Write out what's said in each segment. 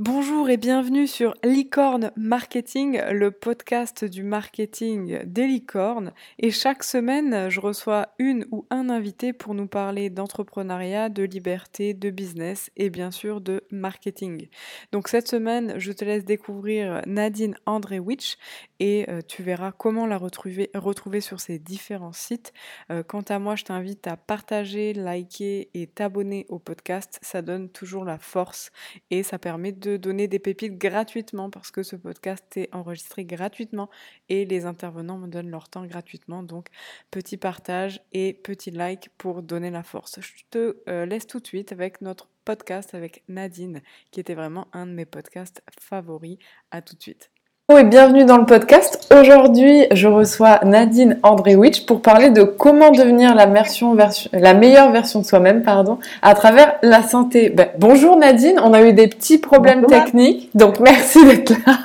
Bonjour et bienvenue sur Licorne Marketing, le podcast du marketing des licornes. Et chaque semaine, je reçois une ou un invité pour nous parler d'entrepreneuriat, de liberté, de business et bien sûr de marketing. Donc cette semaine, je te laisse découvrir Nadine Andrewicz et euh, tu verras comment la retrouver, retrouver sur ces différents sites. Euh, quant à moi, je t'invite à partager, liker et t'abonner au podcast. Ça donne toujours la force et ça permet de donner des pépites gratuitement parce que ce podcast est enregistré gratuitement et les intervenants me donnent leur temps gratuitement. Donc petit partage et petit like pour donner la force. Je te euh, laisse tout de suite avec notre podcast avec Nadine qui était vraiment un de mes podcasts favoris. À tout de suite. Bonjour et bienvenue dans le podcast. Aujourd'hui, je reçois Nadine Andrewicz pour parler de comment devenir la, version, la meilleure version de soi-même pardon, à travers la santé. Ben, bonjour Nadine, on a eu des petits problèmes techniques, donc merci d'être là.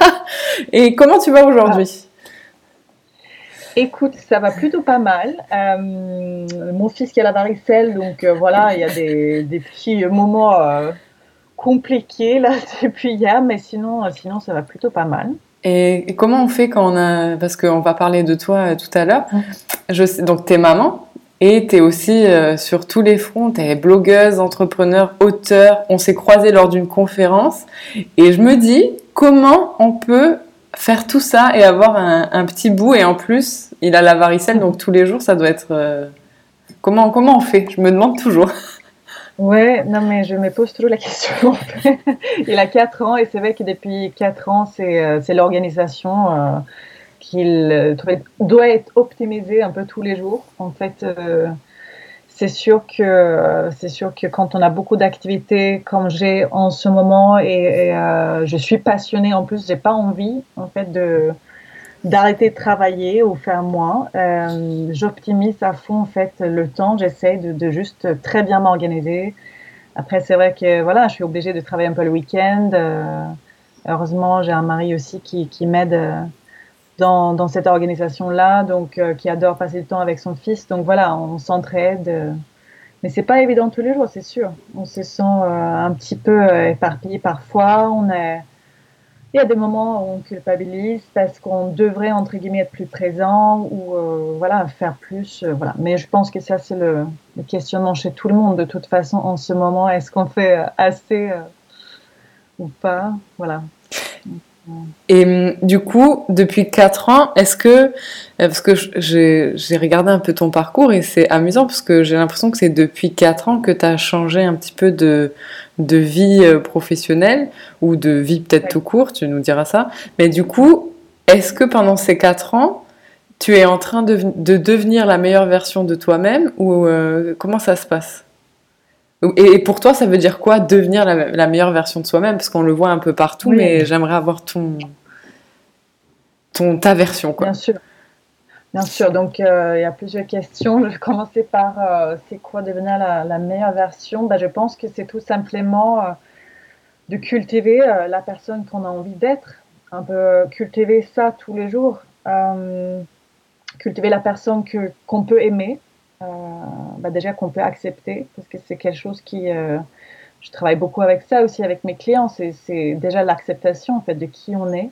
Et comment tu vas aujourd'hui? Écoute, ça va plutôt pas mal. Euh, mon fils qui a la varicelle, donc euh, voilà, il y a des, petits moments euh, compliqués là depuis hier, mais sinon, sinon ça va plutôt pas mal. Et, comment on fait quand on a... Parce qu'on va parler de toi euh, tout à l'heure. Je sais, donc, t'es maman et t'es aussi euh, sur tous les fronts. T'es blogueuse, entrepreneur, auteur. On s'est croisés lors d'une conférence. Et je me dis, comment on peut faire tout ça et avoir un, petit bout? Et en plus, il a la varicelle, donc tous les jours, ça doit être... Euh, comment, comment on fait? Je me demande toujours. Ouais, non, mais je me pose toujours la question. il a 4 ans et c'est vrai que depuis 4 ans, c'est euh, l'organisation euh, qu'il euh, doit être optimisée un peu tous les jours. En fait, c'est sûr que c'est sûr que quand on a beaucoup d'activités comme j'ai en ce moment et, et je suis passionnée en plus, j'ai pas envie en fait de d'arrêter de travailler ou faire moins. Euh, J'optimise à fond en fait le temps. J'essaie de, de, juste très bien m'organiser. Après, c'est vrai que voilà, je suis obligée de travailler un peu le week-end. Euh, heureusement, j'ai un mari aussi qui, qui m'aide euh, dans, dans, cette organisation-là, donc euh, qui adore passer du temps avec son fils. Donc voilà, on s'entraide. mais c'est pas évident tous les jours, c'est sûr. On se sent un petit peu éparpillé parfois. On est il y a des moments où on culpabilise parce qu'on devrait entre guillemets être plus présent ou euh, voilà faire plus euh, voilà. Mais je pense que ça c'est le, questionnement chez tout le monde. De toute façon en ce moment est-ce qu'on fait euh, assez ou pas? Voilà et hum, du coup, depuis 4 ans, est-ce que, euh, parce que j'ai regardé un peu ton parcours et c'est amusant parce que j'ai l'impression que c'est depuis 4 ans que tu as changé un petit peu de, vie euh, professionnelle ou de vie peut-être tout court, tu nous diras ça. Mais du coup, est-ce que pendant ces 4 ans, tu es en train de, de devenir la meilleure version de toi-même ou euh, comment ça se passe? Et pour toi, ça veut dire quoi devenir la, meilleure version de soi-même? Parce qu'on le voit un peu partout, mais j'aimerais avoir ton, ton, ta version. Quoi. Bien sûr. Bien sûr, donc euh, il y a plusieurs questions. Je vais commencer par euh, c'est quoi devenir la, meilleure version? Bah, Je pense que c'est tout simplement euh, de cultiver la personne qu'on a envie d'être, un peu cultiver ça tous les jours, cultiver la personne qu'on peut aimer, bah déjà qu'on peut accepter, parce que c'est quelque chose qui... Euh, je travaille beaucoup avec ça aussi avec mes clients, c'est déjà l'acceptation en fait de qui on est,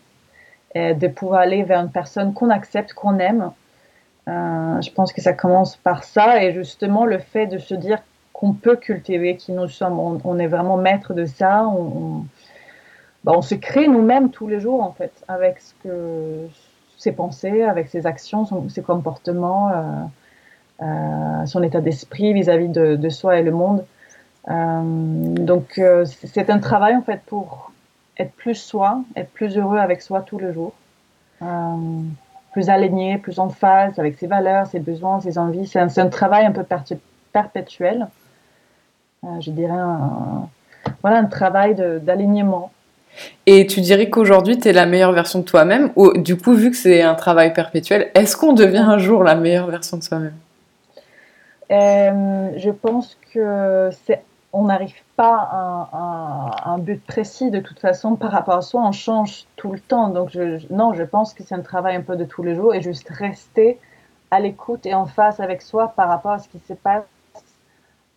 de pouvoir aller vers une personne qu'on accepte, qu'on aime. Euh, je pense que ça commence par ça et justement le fait de se dire qu'on peut cultiver qui nous sommes, on, est vraiment maître de ça, on, bah, on se crée nous-mêmes tous les jours en fait avec ses pensées, avec ses actions, ses comportements. Euh, euh, son état d'esprit vis-à-vis de, soi et le monde. Euh, donc euh, c'est un travail en fait pour être plus soi, être plus heureux avec soi tous les jours, plus aligné, plus en phase avec ses valeurs, ses besoins, ses envies. C'est un, travail un peu perpétuel. je dirais un, voilà, un travail d'alignement. Et tu dirais qu'aujourd'hui, tu es la meilleure version de toi-même Ou du coup, vu que c'est un travail perpétuel, est-ce qu'on devient un jour la meilleure version de soi-même? euh, je pense que c'est on n'arrive pas à un, but précis de toute façon par rapport à soi, on change tout le temps. Donc je, non, je pense que c'est un travail un peu de tous les jours et juste rester à l'écoute et en face avec soi par rapport à ce qui se passe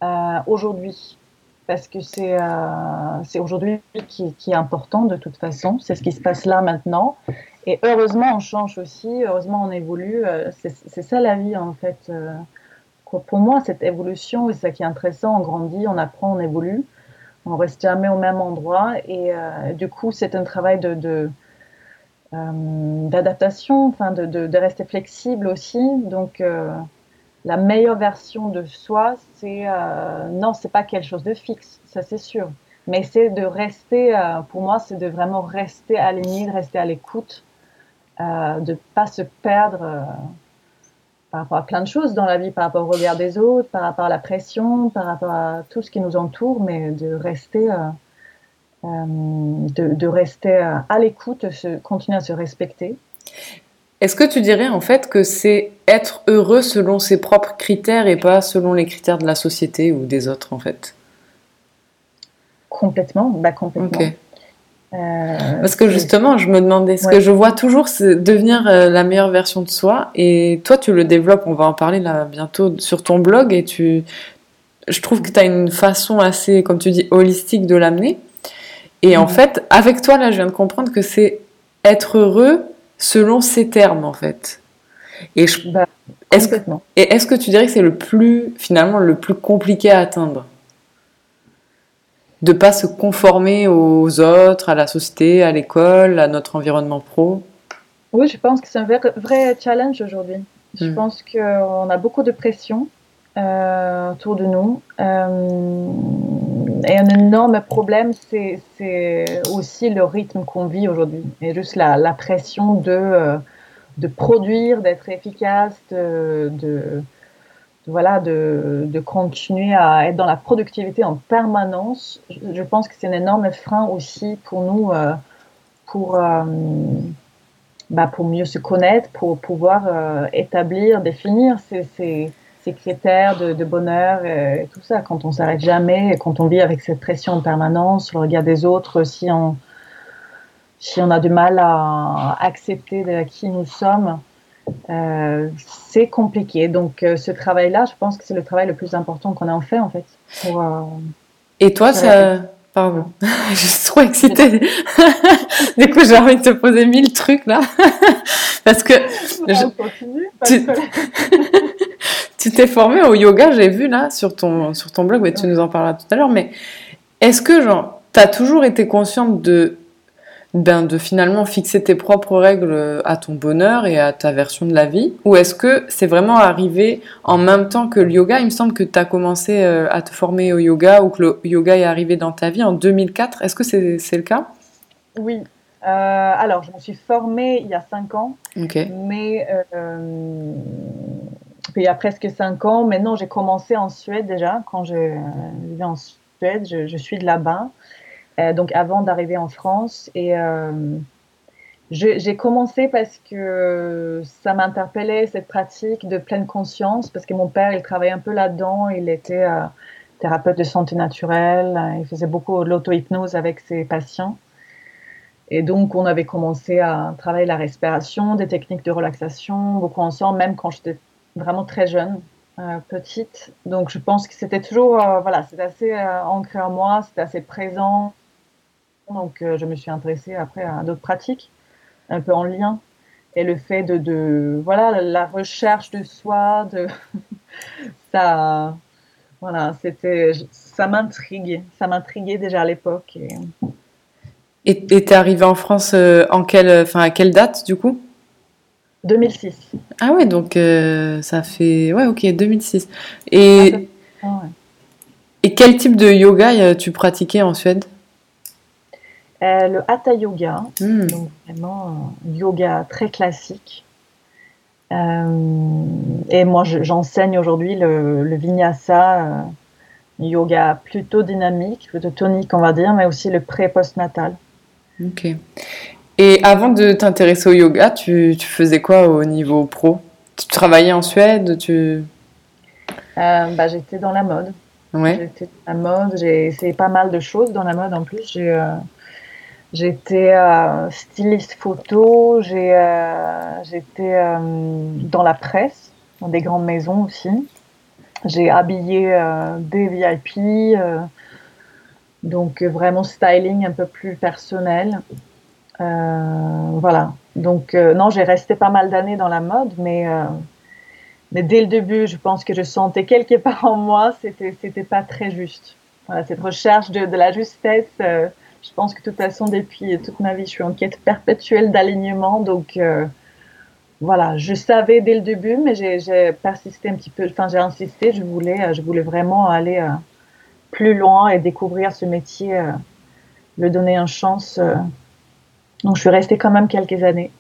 euh, aujourd'hui. parce que c'est euh, aujourd'hui qui, est important de toute façon. C'est ce qui se passe là maintenant. Et heureusement, on change aussi, heureusement, on évolue. Euh, c'est ça la vie, en fait. Euh, pour moi, cette évolution, c'est ça qui est intéressant. On grandit, on apprend, on évolue. On reste jamais au même endroit. Et euh, du coup, c'est un travail de, de d'adaptation, enfin de, de, de, rester flexible aussi. Donc, la meilleure version de soi, c'est euh, non, c'est pas quelque chose de fixe, ça c'est sûr. Mais c'est de rester, pour moi, c'est de vraiment rester aligné, de rester à l'écoute euh, de ne pas se perdre euh, par rapport à plein de choses dans la vie, par rapport au regard des autres, par rapport à la pression, par rapport à tout ce qui nous entoure, mais de rester, euh, de, rester à l'écoute, continuer à se respecter. Est-ce que tu dirais en fait que c'est être heureux selon ses propres critères et pas selon les critères de la société ou des autres en fait? Complètement, bah complètement. Euh, Parce que justement, je me demandais, ce que je vois toujours, c'est devenir euh, la meilleure version de soi. Et toi, tu le développes, on va en parler là bientôt sur ton blog. Et tu, je trouve que tu as une façon assez, comme tu dis, holistique de l'amener. Et en mhm. fait, avec toi, là, je viens de comprendre que c'est être heureux selon ses termes, en fait. Et bah, est-ce que, est-ce que tu dirais que c'est le plus, finalement, le plus compliqué à atteindre? De pas se conformer aux autres, à la société, à l'école, à notre environnement pro Oui, je pense que c'est un vrai, challenge aujourd'hui. Je hmm. pense qu'on a beaucoup de pression euh, autour de nous. Euh, et un énorme problème, c'est aussi le rythme qu'on vit aujourd'hui. Et juste la, la pression de, euh, de produire, d'être efficace, de voilà, de, de, continuer à être dans la productivité en permanence, je, pense que c'est un énorme frein aussi pour nous, euh, pour, euh, bah pour mieux se connaître, pour pouvoir euh, établir, définir ces, ces, critères de, de, bonheur et, tout ça. Quand on s'arrête jamais quand on vit avec cette pression en permanence, le regard des autres, si on, si on a du mal à accepter qui nous sommes, euh, c'est compliqué. Donc, euh, ce travail-là, je pense que c'est le travail le plus important qu'on a en fait, en fait. Pour, euh, Et toi, ça. Pardon, je suis trop excitée. du coup, j'ai envie de te poser mille trucs là. Parce que. tu... tu t'es formé au yoga, j'ai vu là sur ton, sur ton blog, mais tu nous en parleras tout à l'heure. Mais est-ce que, genre, tu as toujours été consciente de ben, de finalement fixer tes propres règles à ton bonheur et à ta version de la vie? Ou est-ce que c'est vraiment arrivé en même temps que le yoga? Il me semble que tu as commencé euh, à te former au yoga ou que le yoga est arrivé dans ta vie en 2004. Est-ce que c'est le cas? Oui. Euh, alors, je me suis formée il y a 5 ans. Mais euh, il y a presque 5 ans. Maintenant, j'ai commencé en Suède déjà. Quand je vivais en Suède, je, je suis de là-bas. Euh, donc avant d'arriver en France. Et euh, j'ai commencé parce que ça m'interpellait cette pratique de pleine conscience, parce que mon père, il travaillait un peu là-dedans, il était euh, thérapeute de santé naturelle, il faisait beaucoup l'auto-hypnose avec ses patients. Et donc, on avait commencé à travailler la respiration, des techniques de relaxation, beaucoup ensemble, même quand j'étais vraiment très jeune, petite. Donc, je pense que c'était toujours, voilà, c'était assez ancré en moi, c'était assez présent. Donc, euh, je me suis intéressée après à d'autres pratiques, un peu en lien. Et le fait de, de voilà, la recherche de soi, de ça, voilà, c'était, ça m'intrigue, ça m'intriguait déjà à l'époque. Et tu es arrivée en France euh, en quelle, à quelle date du coup? 2006. Ah ouais, donc euh, ça fait, ouais, ok, 2006. Et, ah, et quel type de yoga tu pratiquais en Suède? Euh, le Hatha Yoga, hmm. donc vraiment un yoga très classique. Euh, et moi, j'enseigne aujourd'hui le, Vinyasa, euh, yoga plutôt dynamique, plutôt tonique, on va dire, mais aussi le pré-postnatal. Ok. Et avant de t'intéresser au yoga, tu, faisais quoi au niveau pro? Tu travaillais en Suède tu... bah, J'étais dans la mode. Ouais. J'étais dans la mode, j'ai essayé pas mal de choses dans la mode en plus. J'ai J'étais euh, styliste photo, euh, j'étais euh, dans la presse, dans des grandes maisons aussi. J'ai habillé des VIP, Donc vraiment styling un peu plus personnel. voilà. Donc non, j'ai resté pas mal d'années dans la mode, mais mais dès le début, je pense que je sentais quelque part en moi, c'était c'était pas très juste. Voilà, cette recherche de, la justesse. Je pense que de toute façon, depuis toute ma vie, je suis en quête perpétuelle d'alignement. Donc euh, voilà, je savais dès le début, mais j'ai persisté un petit peu. Enfin, j'ai insisté. Je voulais, euh, vraiment aller euh, plus loin et découvrir ce métier, le donner une chance. donc, je suis restée quand même quelques années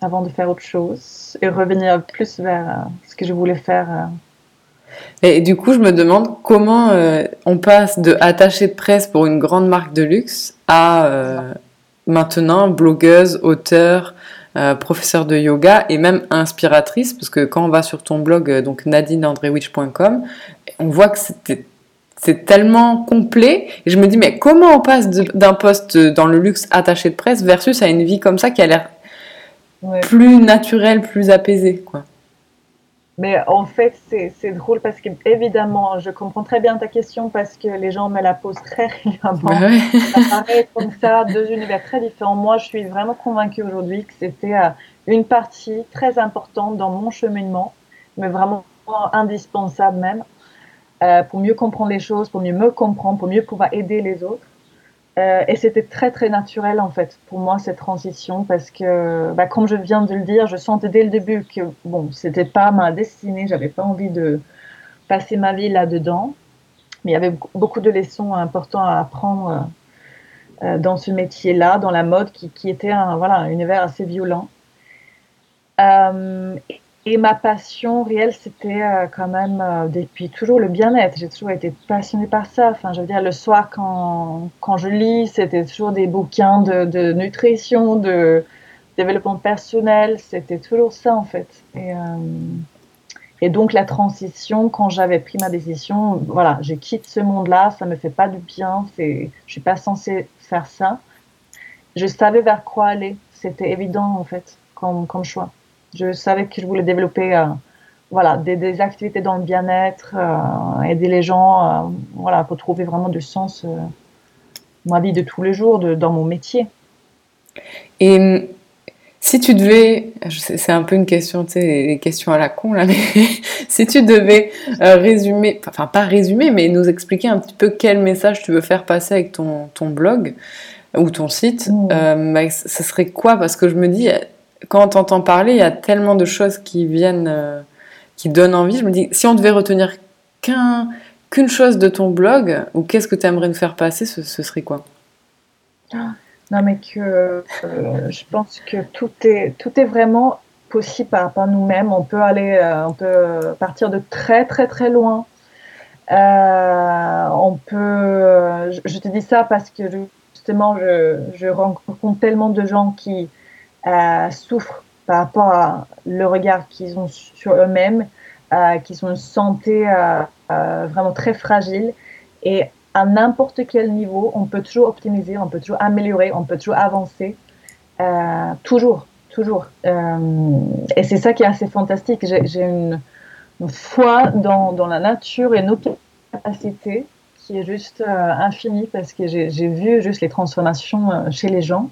avant de faire autre chose et revenir plus vers ce que je voulais faire. Euh. Et du coup, je me demande comment euh, on passe de attaché de presse pour une grande marque de luxe à maintenant blogueuse, auteur, professeur de yoga et même inspiratrice, parce que quand on va sur ton blog, donc nadineandrewitch.com, on voit que c'était c'est tellement complet. Et je me dis, mais comment on passe d'un poste dans le luxe attaché de presse versus à une vie comme ça qui a l'air plus naturel, plus apaisé, quoi. Mais en fait, c'est drôle parce que, évidemment, je comprends très bien ta question parce que les gens me la posent très régulièrement. Bah ça paraît comme ça, deux univers très différents. Moi, je suis vraiment convaincue aujourd'hui que c'était euh, une partie très importante dans mon cheminement, mais vraiment indispensable même, euh, pour mieux comprendre les choses, pour mieux me comprendre, pour mieux pouvoir aider les autres. Euh, et c'était très très naturel en fait pour moi cette transition parce que, bah, comme je viens de le dire, je sentais dès le début que bon, c'était pas ma destinée, j'avais pas envie de passer ma vie là-dedans, mais il y avait beaucoup de leçons importantes à apprendre euh, dans ce métier-là, dans la mode, qui, qui était un voilà un univers assez violent. Euh, et ma passion réelle, c'était euh, quand même euh, depuis toujours le bien-être. J'ai toujours été passionnée par ça. Enfin, je veux dire, le soir, quand, quand je lis, c'était toujours des bouquins de, nutrition, de développement personnel. C'était toujours ça, en fait. Et, euh, et donc, la transition, quand j'avais pris ma décision, voilà, je quitte ce monde-là, ça me fait pas du bien. Je suis pas censée faire ça. Je savais vers quoi aller. C'était évident, en fait, comme choix. Je savais que je voulais développer euh, voilà, des, activités dans le bien-être, euh, aider les gens euh, voilà, pour trouver vraiment du sens ma vie de tous les jours, de, dans mon métier. Et si tu devais, c'est un peu une question, tu sais, les questions à la con là, mais si tu devais résumer, enfin pas résumer, mais nous expliquer un petit peu quel message tu veux faire passer avec ton, ton blog ou ton site, mmh. bah, ça serait quoi? Parce que je me dis, quand on t'entend parler, il y a tellement de choses qui viennent, euh, qui donnent envie. Je me dis, si on devait retenir qu'une chose de ton blog, ou qu'est-ce que tu aimerais nous faire passer, ce, serait quoi? Non, mais que euh, je pense que tout est, tout est vraiment possible par rapport nous-mêmes. On peut aller, euh, on peut partir de très, très, très loin. on peut, je, te dis ça parce que justement, je rencontre tellement de gens qui, euh, souffrent par rapport à le regard qu'ils ont sur eux-mêmes, euh, qu'ils ont une santé euh, euh, vraiment très fragile. Et à n'importe quel niveau, on peut toujours optimiser, on peut toujours améliorer, on peut toujours avancer. Euh, toujours, toujours. et c'est ça qui est assez fantastique. J'ai une, une, foi dans, dans, la nature et nos capacités qui est juste infinie parce que j'ai vu juste les transformations chez les gens.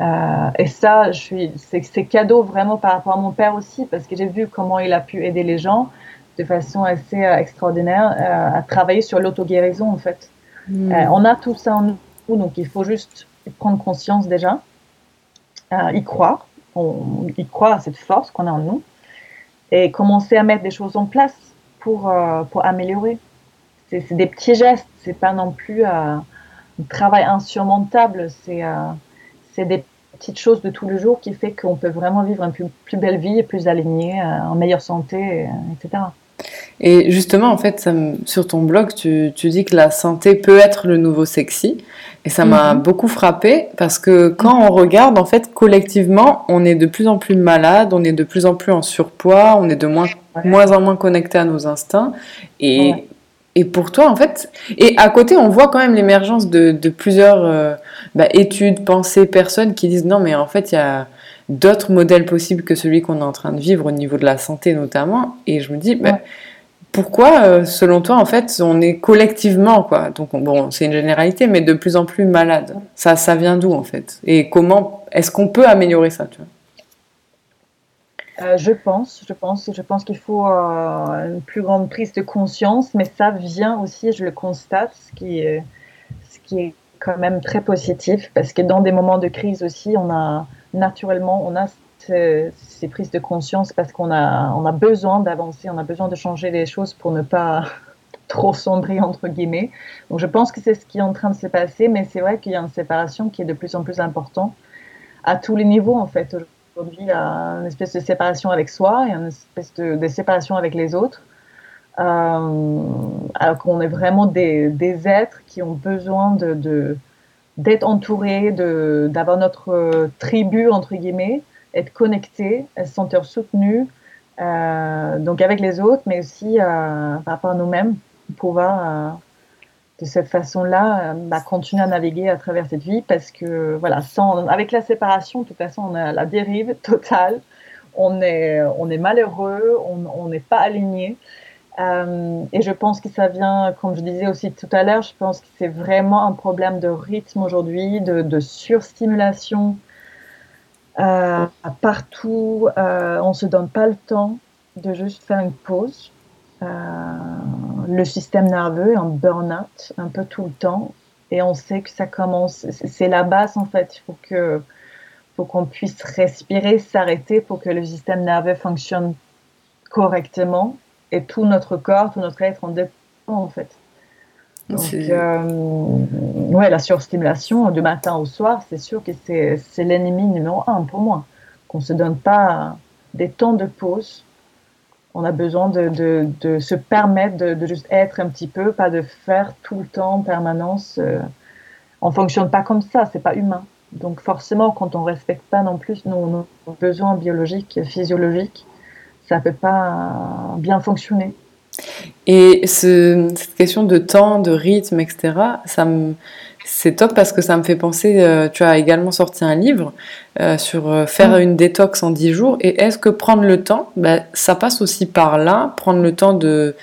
Euh, et ça, je suis, c'est cadeau vraiment par rapport à mon père aussi, parce que j'ai vu comment il a pu aider les gens de façon assez euh, extraordinaire euh, à travailler sur l'auto-guérison en fait. Hmm. Euh, on a tout ça en nous, donc il faut juste prendre conscience déjà, y croire, on, y croire à cette force qu'on a en nous, et commencer à mettre des choses en place pour, pour améliorer. C'est des petits gestes, c'est pas non plus un travail insurmontable, c'est c'est des petites choses de tous les jours qui fait qu'on peut vraiment vivre une plus, belle vie, plus alignée, euh, en meilleure santé, etc. Et justement, en fait, sur ton blog, tu, dis que la santé peut être le nouveau sexy. Et ça m'a mhm. beaucoup frappé parce que quand on regarde, en fait, collectivement, on est de plus en plus malade, on est de plus en plus en surpoids, on est de moins, moins en moins connecté à nos instincts. Et et pour toi, en fait, et à côté, on voit quand même l'émergence de, de, plusieurs euh, bah, études, pensées, personnes qui disent non, mais en fait, il y a d'autres modèles possibles que celui qu'on est en train de vivre au niveau de la santé notamment. Et je me dis, bah, pourquoi, selon toi, en fait, on est collectivement, quoi, donc bon, c'est une généralité, mais de plus en plus malade. Ça, ça vient d'où, en fait? Et comment est-ce qu'on peut améliorer ça tu vois? Je pense, je pense, je pense qu'il faut une plus grande prise de conscience, mais ça vient aussi, je le constate, ce qui est, ce qui est quand même très positif, parce que dans des moments de crise aussi, on a naturellement, on a ces, prises de conscience parce qu'on a, on a besoin d'avancer, on a besoin de changer les choses pour ne pas trop sombrer, entre guillemets. Donc je pense que c'est ce qui est en train de se passer, mais c'est vrai qu'il y a une séparation qui est de plus en plus importante à tous les niveaux, en fait. Aujourd'hui, a une espèce de séparation avec soi et une espèce de, séparation avec les autres. Euh, alors qu'on est vraiment des, êtres qui ont besoin de, d'être entourés, d'avoir notre tribu, entre guillemets, être connectés, se sentir soutenus, euh, donc avec les autres, mais aussi euh, par rapport à nous-mêmes, pouvoir euh, de cette façon-là bah, continuer à naviguer à travers cette vie, parce que voilà, sans, avec la séparation, de toute façon, on a la dérive totale, on est, on est malheureux, on n'est pas aligné. et je pense que ça vient, comme je disais aussi tout à l'heure, je pense que c'est vraiment un problème de rythme aujourd'hui, de, de surstimulation euh, partout, euh, on se donne pas le temps de juste faire une pause. Le système nerveux est en burn-out un peu tout le temps et on sait que ça commence, c'est la base en fait. Il faut que faut qu'on puisse respirer, s'arrêter pour que le système nerveux fonctionne correctement et tout notre corps, tout notre être en dépend en fait. Donc, euh, ouais, la surstimulation du matin au soir, c'est sûr que c'est l'ennemi numéro un pour moi. Qu'on ne se donne pas des temps de pause. On a besoin de, de, se permettre de, juste être un petit peu, pas de faire tout le temps en permanence. Euh, on ne fonctionne pas comme ça, c'est pas humain. Donc forcément, quand on ne respecte pas non plus nos, besoins biologiques, physiologiques, ça ne peut pas bien fonctionner. Et cette question de temps, de rythme, etc., ça c'est top parce que ça me fait penser, euh, tu as également sorti un livre euh, sur euh, faire mm. une détox en 10 jours. Et est-ce que prendre le temps, bah, ça passe aussi par là, prendre le temps de,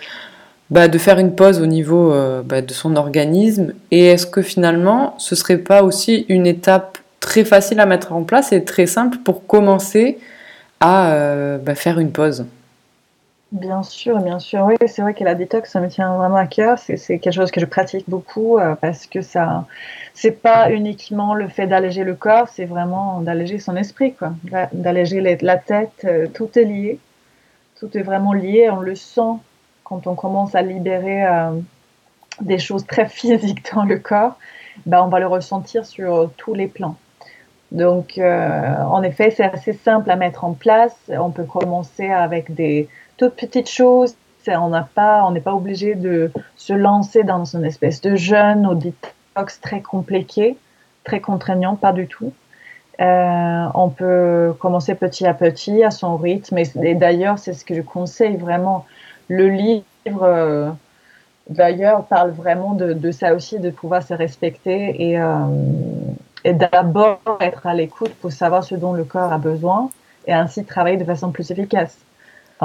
bah, de faire une pause au niveau bah, de son organisme? Et est-ce que finalement, ce serait pas aussi une étape très facile à mettre en place et très simple pour commencer à faire une pause? Bien sûr, bien sûr. Oui, c'est vrai que la détox, ça me tient vraiment à cœur. C'est quelque chose que je pratique beaucoup euh, parce que ça, c'est pas uniquement le fait d'alléger le corps, c'est vraiment d'alléger son esprit, quoi. D'alléger la tête. Euh, tout est lié. Tout est vraiment lié. On le sent quand on commence à libérer euh, des choses très physiques dans le corps. Ben, on va le ressentir sur tous les plans. Donc, en effet, c'est assez simple à mettre en place. On peut commencer avec des toutes petites choses. On n'a pas, on n'est pas obligé de se lancer dans une espèce de jeûne ou détox très compliqué, très contraignant, pas du tout. Euh, on peut commencer petit à petit, à son rythme. Et, d'ailleurs, c'est ce que je conseille vraiment. Le livre, euh, d'ailleurs, parle vraiment de, ça aussi, de pouvoir se respecter et, euh, et d'abord être à l'écoute pour savoir ce dont le corps a besoin et ainsi travailler de façon plus efficace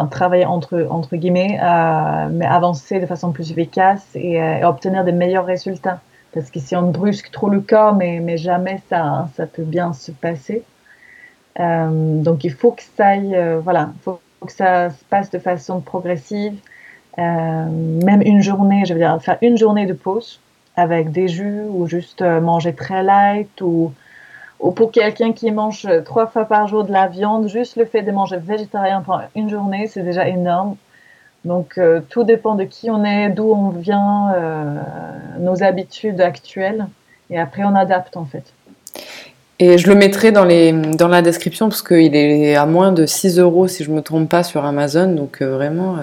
travailler entre, entre guillemets, euh, mais avancer de façon plus efficace et, euh, obtenir des meilleurs résultats. Parce que si on brusque trop le corps, mais, mais jamais ça, ça peut bien se passer. Euh, donc il faut que ça aille, voilà, faut que ça se passe de façon progressive. même une journée, je veux dire, faire une journée de pause avec des jus ou juste manger très light ou ou pour quelqu'un qui mange trois fois par jour de la viande, juste le fait de manger végétarien pendant une journée, c'est déjà énorme. Donc euh, tout dépend de qui on est, d'où on vient, euh, nos habitudes actuelles. Et après, on adapte en fait. Et je le mettrai dans, les, dans la description parce qu'il est à moins de 6 euros si je ne me trompe pas sur Amazon. Donc euh, vraiment,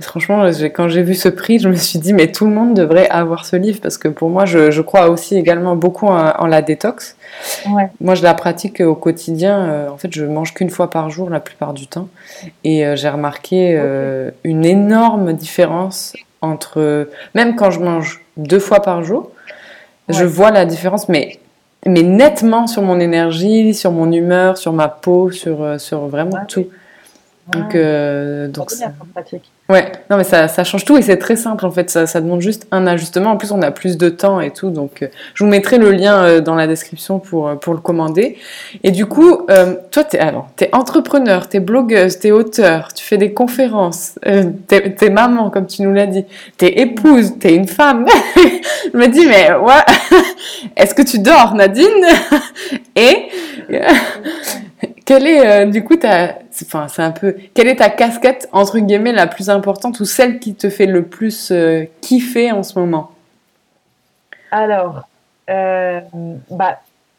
Franchement, quand j'ai vu ce prix, je me suis dit, mais tout le monde devrait avoir ce livre parce que pour moi, je, crois aussi également beaucoup en, la détox. Moi, je la pratique au quotidien. Euh, en fait, je mange qu'une fois par jour la plupart du temps. Et euh, j'ai remarqué euh, une énorme différence entre. Même quand je mange deux fois par jour, je vois la différence, mais, mais nettement sur mon énergie, sur mon humeur, sur ma peau, sur, sur vraiment tout. Donc, euh, donc ça. Ouais, non mais ça, ça change tout et c'est très simple en fait, ça, ça, demande juste un ajustement. En plus, on a plus de temps et tout, donc euh, je vous mettrai le lien euh, dans la description pour, euh, pour le commander. Et du coup, toi, t'es alors, es entrepreneur, t'es blogueuse, t'es auteur, tu fais des conférences, t'es es maman comme tu nous l'as dit, t'es épouse, t'es une femme. je me dis mais ouais, est-ce que tu dors, Nadine? Et quelle est, euh, du coup, ta, enfin, c'est un peu, quelle est ta casquette, entre guillemets, la plus importante ou celle qui te fait le plus euh, kiffer en ce moment? Alors, euh, bah,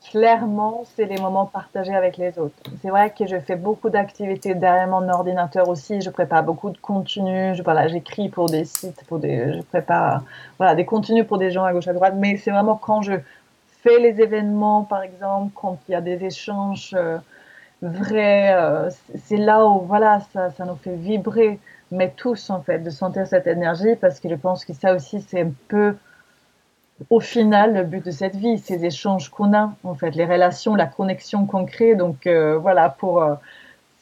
clairement, c'est les moments partagés avec les autres. C'est vrai que je fais beaucoup d'activités derrière mon ordinateur aussi. Je prépare beaucoup de contenus. Voilà, j'écris pour des sites, pour des, je prépare voilà, des contenus pour des gens à gauche à droite. Mais c'est vraiment quand je fais les événements, par exemple, quand il y a des échanges vrai. Euh, c'est là où voilà, ça, ça nous fait vibrer, mais tous en fait, de sentir cette énergie, parce que je pense que ça aussi, c'est un peu au final le but de cette vie, ces échanges qu'on a, en fait, les relations, la connexion qu'on crée. Donc euh, voilà, pour euh,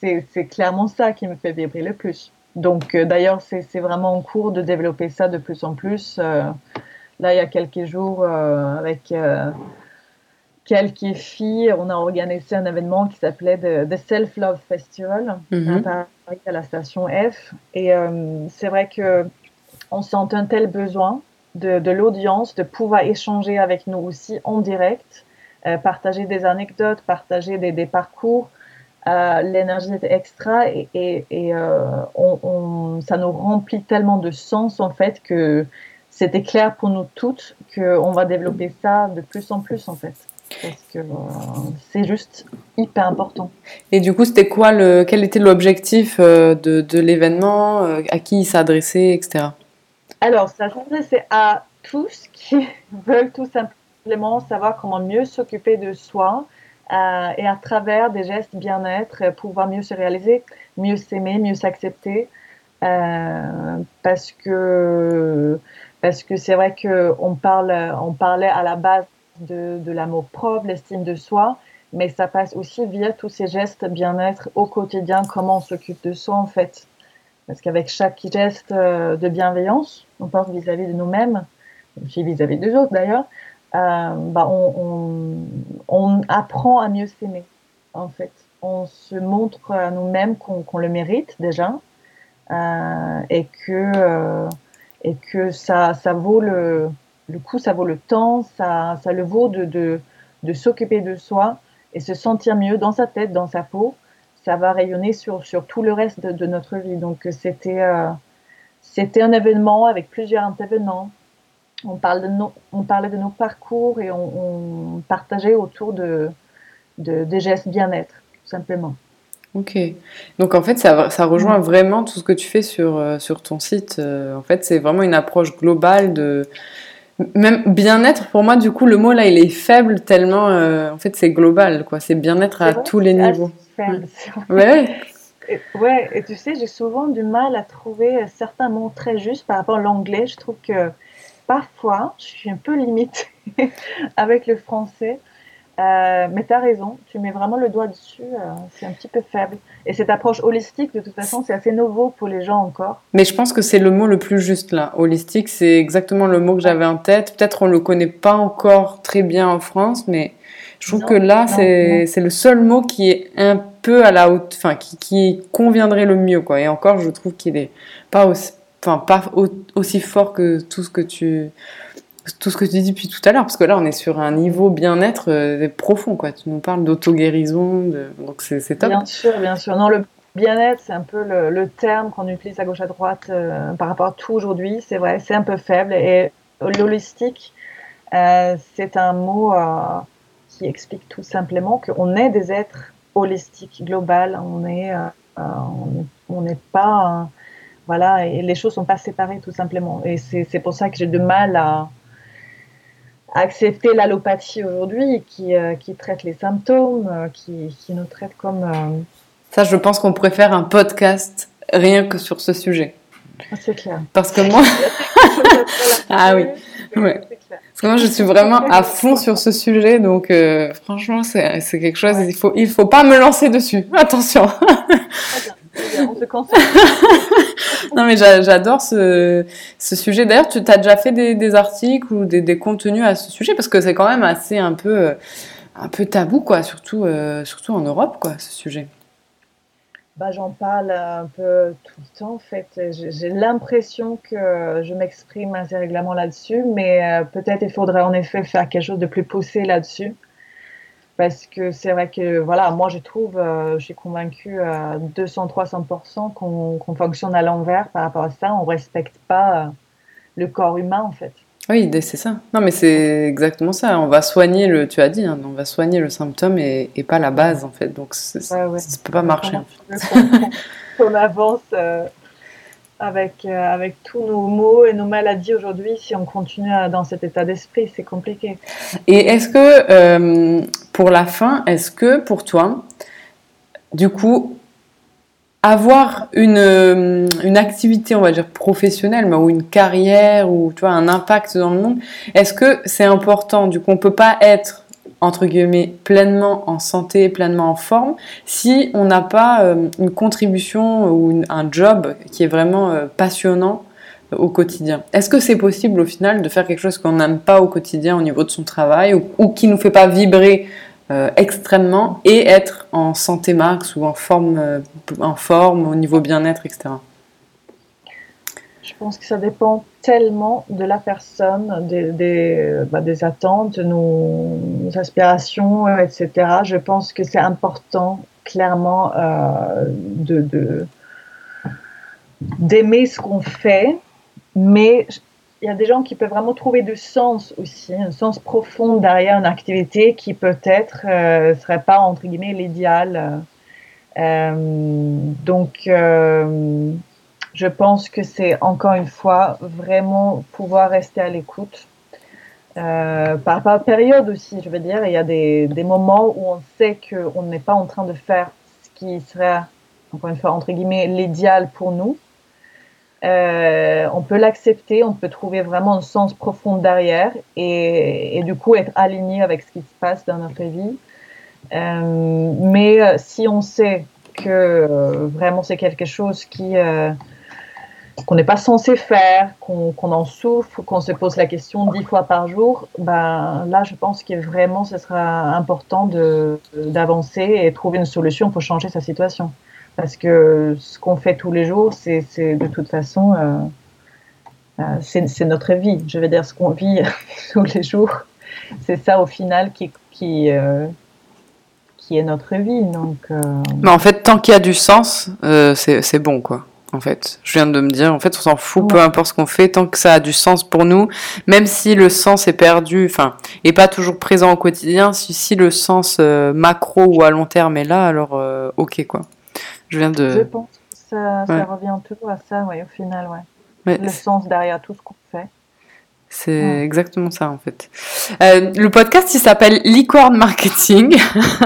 c'est clairement ça qui me fait vibrer le plus. Donc d'ailleurs, c'est vraiment en cours de développer ça de plus en plus. là, il y a quelques jours, avec quelques filles, on a organisé un événement qui s'appelait The, Self Love Festival mhm. à Paris, à la station F. Et euh, c'est vrai que on sent un tel besoin de, l'audience de pouvoir échanger avec nous aussi en direct, euh, partager des anecdotes, partager des, parcours. Euh, l'énergie est extra et, et, on, ça nous remplit tellement de sens en fait que c'était clair pour nous toutes qu'on va développer ça de plus en plus en fait parce que euh, c'est juste hyper important. Et du coup, c'était quoi le, quel était l'objectif euh, de, de l'événement, euh, à qui il s'adressait, etc. Alors, ça s'adressait à tous qui veulent tout simplement savoir comment mieux s'occuper de soi et à travers des gestes bien-être, pouvoir mieux se réaliser, mieux s'aimer, mieux s'accepter. parce que parce que c'est vrai qu'on parle, on parlait à la base de, l'amour propre, l'estime de soi, mais ça passe aussi via tous ces gestes bien-être au quotidien, comment on s'occupe de soi en fait. Parce qu'avec chaque geste euh, de bienveillance, on pense vis-à-vis de nous-mêmes, aussi vis-à-vis des autres d'ailleurs, euh, bah on, apprend à mieux s'aimer en fait. On se montre à nous-mêmes qu'on le mérite déjà euh, et que, et que ça, ça vaut le, le coup, ça vaut le temps, ça, ça le vaut de, de, de s'occuper de soi et se sentir mieux dans sa tête, dans sa peau. Ça va rayonner sur, sur tout le reste de, notre vie. Donc, c'était euh, c'était un événement avec plusieurs intervenants. On, parle de nos, on parlait de nos parcours et on, on partageait autour de, de, des gestes bien-être, tout simplement. Ok. Donc en fait, ça, ça rejoint vraiment tout ce que tu fais sur, euh, sur ton site. Euh, en fait, c'est vraiment une approche globale de, même bien-être, pour moi, du coup, le mot là, il est faible tellement, euh, en fait, c'est global, quoi. C'est bien-être à tous les niveaux. Faible, ouais. Et, ouais, et tu sais, j'ai souvent du mal à trouver certains mots très justes par rapport à l'anglais. Je trouve que parfois, je suis un peu limitée avec le français. Euh, mais tu as raison, tu mets vraiment le doigt dessus, euh, c'est un petit peu faible. Et cette approche holistique, de toute façon, c'est assez nouveau pour les gens encore. Mais je pense que c'est le mot le plus juste là. Holistique, c'est exactement le mot que j'avais en tête. Peut-être on ne le connaît pas encore très bien en France, mais je trouve que là, c'est le seul mot qui est un peu à la haute, enfin, qui, qui conviendrait le mieux, quoi. Et encore, je trouve qu'il n'est pas aussi, enfin, pas aussi fort que tout ce que tu tout ce que tu dis depuis tout à l'heure, parce que là, on est sur un niveau bien-être euh, profond, quoi. Tu nous parles d'auto-guérison, de... donc c'est top. Bien sûr, bien sûr. Non, le bien-être, c'est un peu le, terme qu'on utilise à gauche à droite euh, par rapport à tout aujourd'hui. C'est vrai, c'est un peu faible. Et l'holistique, euh, c'est un mot qui explique tout simplement qu'on est des êtres holistiques, global. On est, on n'est pas, voilà, et les choses sont pas séparées tout simplement. Et c'est pour ça que j'ai de mal à accepter l'allopathie aujourd'hui qui, euh, qui traite les symptômes, euh, qui, qui, nous traite comme... Euh, Ça, je pense qu'on pourrait faire un podcast rien que sur ce sujet. Ah, c'est clair. Parce que moi... ah oui. Ouais. Parce que moi, je suis vraiment à fond sur ce sujet, donc franchement, c'est quelque chose, il faut, il faut pas me lancer dessus. Attention. On non, mais j'adore ce, ce, sujet. D'ailleurs, tu as déjà fait des, des articles ou des, des, contenus à ce sujet? Parce que c'est quand même assez un peu, un peu tabou, quoi, surtout, euh, surtout en Europe, quoi, ce sujet. Bah, j'en parle un peu tout le temps, en fait. J'ai l'impression que je m'exprime assez régulièrement là-dessus, mais euh, peut-être il faudrait en effet faire quelque chose de plus poussé là-dessus. Parce que c'est vrai que, voilà, moi je trouve, euh, je suis convaincue à 200-300% qu'on fonctionne à l'envers par rapport à ça. On ne respecte pas le corps humain, en fait. Oui, c'est ça. Non, mais c'est exactement ça. On va soigner le, tu as dit, hein, on va soigner le symptôme et, et, pas la base en fait. Donc ça ne peut pas marcher. On avance euh, avec, euh, avec tous nos maux et nos maladies aujourd'hui, si on continue dans cet état d'esprit, c'est compliqué. Et est-ce que, euh, pour la fin, est-ce que pour toi, du coup, avoir une, une activité, on va dire professionnelle, ou une carrière, ou tu vois, un impact dans le monde, est-ce que c'est important? Du coup, on peut pas être entre guillemets pleinement en santé, pleinement en forme, si on n'a pas euh, une contribution ou un job qui est vraiment euh, passionnant au quotidien. Est-ce que c'est possible au final de faire quelque chose qu'on n'aime pas au quotidien au niveau de son travail ou, qui nous fait pas vibrer euh, extrêmement et être en santé max ou en forme, euh, en forme au niveau bien-être, etc. Je pense que ça dépend tellement de la personne, des, des, bah, attentes, nos, aspirations, etc. Je pense que c'est important, clairement, euh, de d'aimer ce qu'on fait, mais il y a des gens qui peuvent vraiment trouver du sens aussi, un sens profond derrière une activité qui peut-être ne euh, serait pas entre guillemets l'idéal. Euh, donc, je pense que c'est encore une fois vraiment pouvoir rester à l'écoute. par, par période aussi, je veux dire, il y a des, des moments où on sait qu'on n'est pas en train de faire ce qui serait, encore une fois, entre guillemets, l'idéal pour nous. Euh, on peut l'accepter, on peut trouver vraiment un sens profond derrière et, et, du coup être aligné avec ce qui se passe dans notre vie. Euh, mais euh, si on sait que euh, vraiment c'est quelque chose qui euh, qu'on n'est pas censé faire, qu'on en souffre, qu'on se pose la question dix fois par jour, ben là je pense que vraiment ce sera important d'avancer et trouver une solution pour changer sa situation. Parce que ce qu'on fait tous les jours, c'est de toute façon, euh, euh, c'est notre vie. Je veux dire, ce qu'on vit tous les jours, c'est ça au final qui, qui, euh, qui est notre vie. Donc, Mais en fait, tant qu'il y a du sens, c'est bon, quoi. En fait, je viens de me dire, en fait, on s'en fout, peu importe ce qu'on fait, tant que ça a du sens pour nous, même si le sens est perdu, enfin, et pas toujours présent au quotidien, si, si le sens macro ou à long terme est là, alors ok, quoi. Je viens de. Je pense que ça, ça revient toujours à ça, ouais, au final, ouais. Le sens derrière tout ce qu'on fait. C'est exactement ça en fait. Euh, le podcast il s'appelle Licorne Marketing.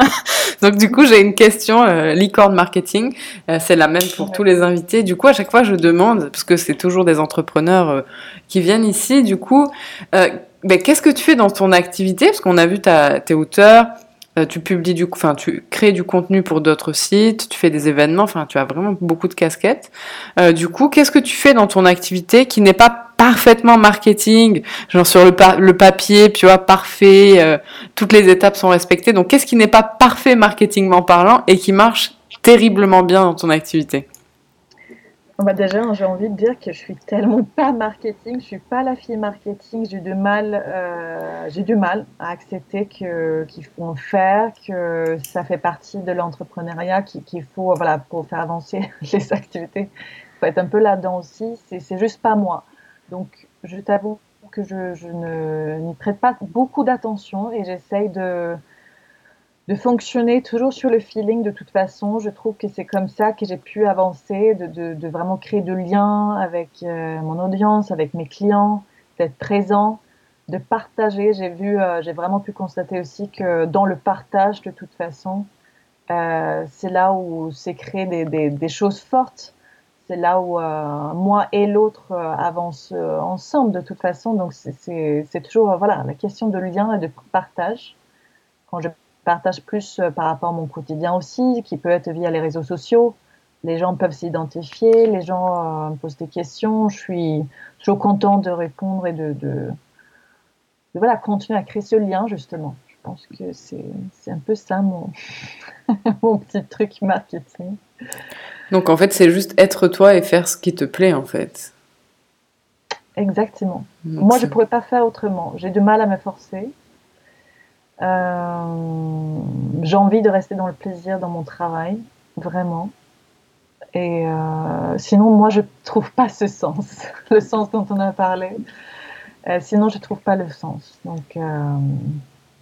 Donc du coup j'ai une question euh, Licorne Marketing. Euh, c'est la même pour tous les invités. Du coup à chaque fois je demande parce que c'est toujours des entrepreneurs euh, qui viennent ici. Du coup ben, qu'est-ce que tu fais dans ton activité? Parce qu'on a vu tes auteurs, euh, tu publies du, enfin, tu crées du contenu pour d'autres sites, tu fais des événements, enfin, tu as vraiment beaucoup de casquettes. Euh, du coup, qu'est-ce que tu fais dans ton activité qui n'est pas parfaitement marketing, genre sur le, le papier, tu vois, parfait, euh, toutes les étapes sont respectées. Donc, qu'est-ce qui n'est pas parfait marketingment parlant et qui marche terriblement bien dans ton activité? Bah déjà, j'ai envie de dire que je suis tellement pas marketing, je suis pas la fille marketing, j'ai du mal, euh, j'ai du mal à accepter que qu'il faut en faire, que ça fait partie de l'entrepreneuriat, qu'il faut voilà pour faire avancer les activités, faut être un peu là-dedans aussi. C'est juste pas moi. Donc, je t'avoue que je, je n'y prête pas beaucoup d'attention et j'essaye de de fonctionner toujours sur le feeling de toute façon. Je trouve que c'est comme ça que j'ai pu avancer, de, de, de, vraiment créer de liens avec euh, mon audience, avec mes clients, d'être présent, de partager. J'ai vu, euh, j'ai vraiment pu constater aussi que dans le partage, de toute façon, euh, c'est là où c'est créé des, des, des, choses fortes. C'est là où euh, moi et l'autre avancent ensemble de toute façon. Donc c'est toujours voilà la question de lien et de partage. Quand je partage plus euh, par rapport à mon quotidien aussi, qui peut être via les réseaux sociaux. les gens peuvent s'identifier, les gens me posent des questions. Je suis toujours contente de répondre et de, de, voilà, continuer à créer ce lien, justement. Je pense que c'est un peu ça mon, mon petit truc marketing. Donc en fait, c'est juste être toi et faire ce qui te plaît en fait. Exactement. Moi, je ne pourrais pas faire autrement. J'ai du mal à me forcer. Euh, j'ai envie de rester dans le plaisir dans mon travail, vraiment. Et euh, sinon, moi, je trouve pas ce sens, le sens dont on a parlé. Euh, sinon, je trouve pas le sens. Donc,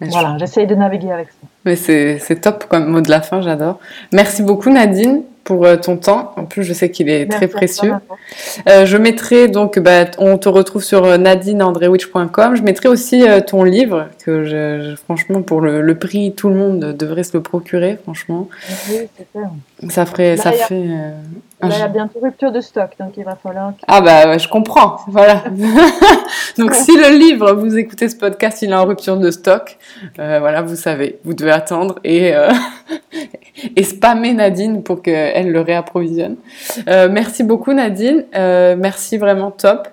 voilà, j'essaye de naviguer avec ça. Mais c'est top comme mot de la fin, j'adore. Merci beaucoup, Nadine pour euh, ton temps. En plus, je sais qu'il est très précieux. Euh, je mettrai donc, bah, on te retrouve sur euh, nadineandrewitch.com. Je mettrai aussi ton livre que je, franchement, pour le, prix, tout le monde devrait se le procurer, franchement. Oui, c'est Ça ferait, ça fait. il y a bientôt rupture de stock, donc il va falloir. Ah bah, je comprends. Voilà. donc si le livre, vous écoutez ce podcast, il est en rupture de stock, voilà, vous savez, vous devez attendre et et spammer Nadine pour qu'elle le réapprovisionne. Euh, merci beaucoup Nadine, euh, merci vraiment top.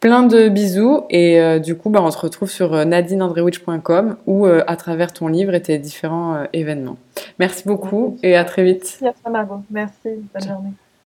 Plein de bisous et euh, du coup bah, on se retrouve sur nadineandrewitch.com ou à travers ton livre et tes différents événements. Merci beaucoup et à très vite. Merci à Margot, merci, bonne journée.